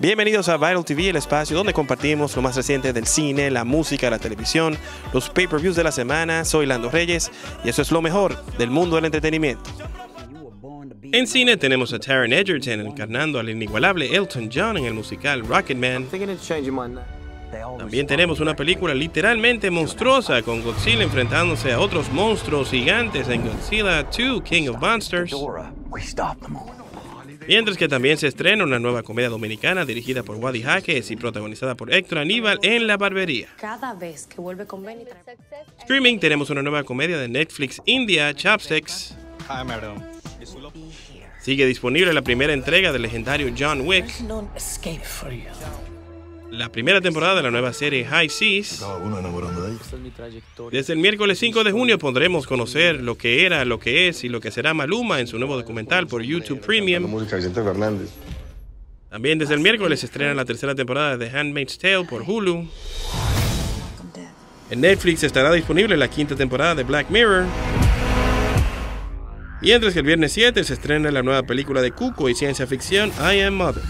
Bienvenidos a Viral TV, el espacio donde compartimos lo más reciente del cine, la música, la televisión, los pay-per-views de la semana. Soy Lando Reyes y eso es lo mejor del mundo del entretenimiento. En cine tenemos a Taron Egerton encarnando al inigualable Elton John en el musical Rocketman. También tenemos una película literalmente monstruosa con Godzilla enfrentándose a otros monstruos gigantes en Godzilla 2 King of Monsters. Mientras que también se estrena una nueva comedia dominicana dirigida por Wadi Jaques y protagonizada por Héctor Aníbal en La Barbería. Cada vez que vuelve con Benny. Streaming tenemos una nueva comedia de Netflix India, Chopsticks. Sigue disponible la primera entrega del legendario John Wick. La primera temporada de la nueva serie High Seas. Desde el miércoles 5 de junio podremos conocer lo que era, lo que es y lo que será Maluma en su nuevo documental por YouTube Premium. También desde el miércoles se estrena la tercera temporada de The Handmaid's Tale por Hulu. En Netflix estará disponible la quinta temporada de Black Mirror. Y mientras que el viernes 7 se estrena la nueva película de Cuco y ciencia ficción I Am Mother.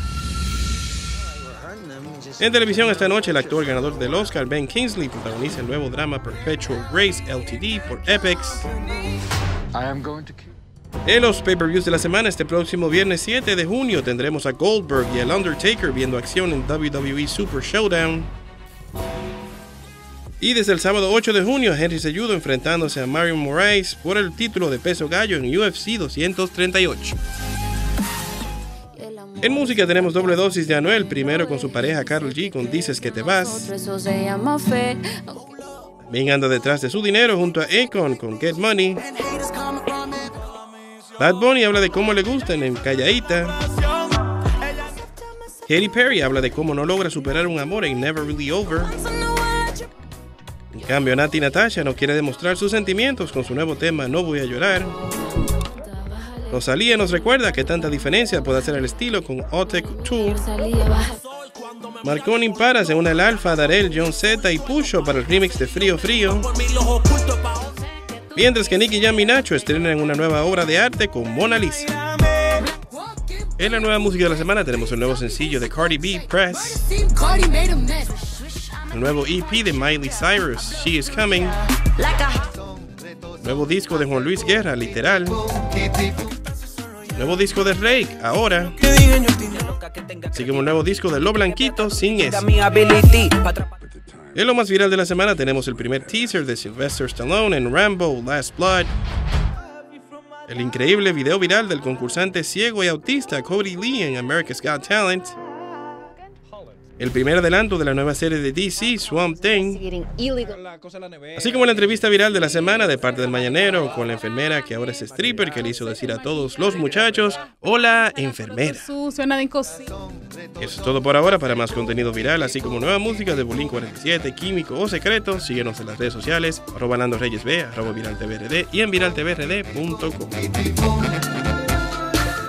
En televisión esta noche el actor ganador del Oscar Ben Kingsley protagoniza el nuevo drama Perpetual Grace Ltd por Epix. En los pay-per-views de la semana, este próximo viernes 7 de junio tendremos a Goldberg y al Undertaker viendo acción en WWE Super Showdown. Y desde el sábado 8 de junio, Henry Selludo enfrentándose a Marion Moraes por el título de peso gallo en UFC 238. En música tenemos doble dosis de Anuel, primero con su pareja Carol G con Dices que te vas. También anda detrás de su dinero junto a Akon con Get Money. Bad Bunny habla de cómo le gustan en Calladita. Katy Perry habla de cómo no logra superar un amor en Never Really Over. En cambio, Nati Natasha no quiere demostrar sus sentimientos con su nuevo tema No Voy a Llorar. Rosalía nos recuerda que tanta diferencia puede hacer el estilo con Otec Tour. Marconi Impara se une al Alfa, Darel, John Z y Pusho para el remix de Frío Frío. Mientras que Nicky Jam y Nacho estrenan una nueva obra de arte con Mona Lisa. En la nueva música de la semana tenemos el nuevo sencillo de Cardi B, Press. El nuevo EP de Miley Cyrus, She Is Coming. Nuevo disco de Juan Luis Guerra, literal. Nuevo disco de Rake, ahora. Sigue un nuevo disco de Lo Blanquito, sin eso. En lo más viral de la semana tenemos el primer teaser de Sylvester Stallone en Rambo Last Blood. El increíble video viral del concursante ciego y autista Cody Lee en America's Got Talent el primer adelanto de la nueva serie de DC, Swamp Thing, así como la entrevista viral de la semana de parte del Mañanero con la enfermera que ahora es stripper que le hizo decir a todos los muchachos, hola enfermera. Eso es todo por ahora, para más contenido viral, así como nueva música de Bulín 47, Químico o Secreto, síguenos en las redes sociales, arroba B, arroba Viral y en viraltvrd.com.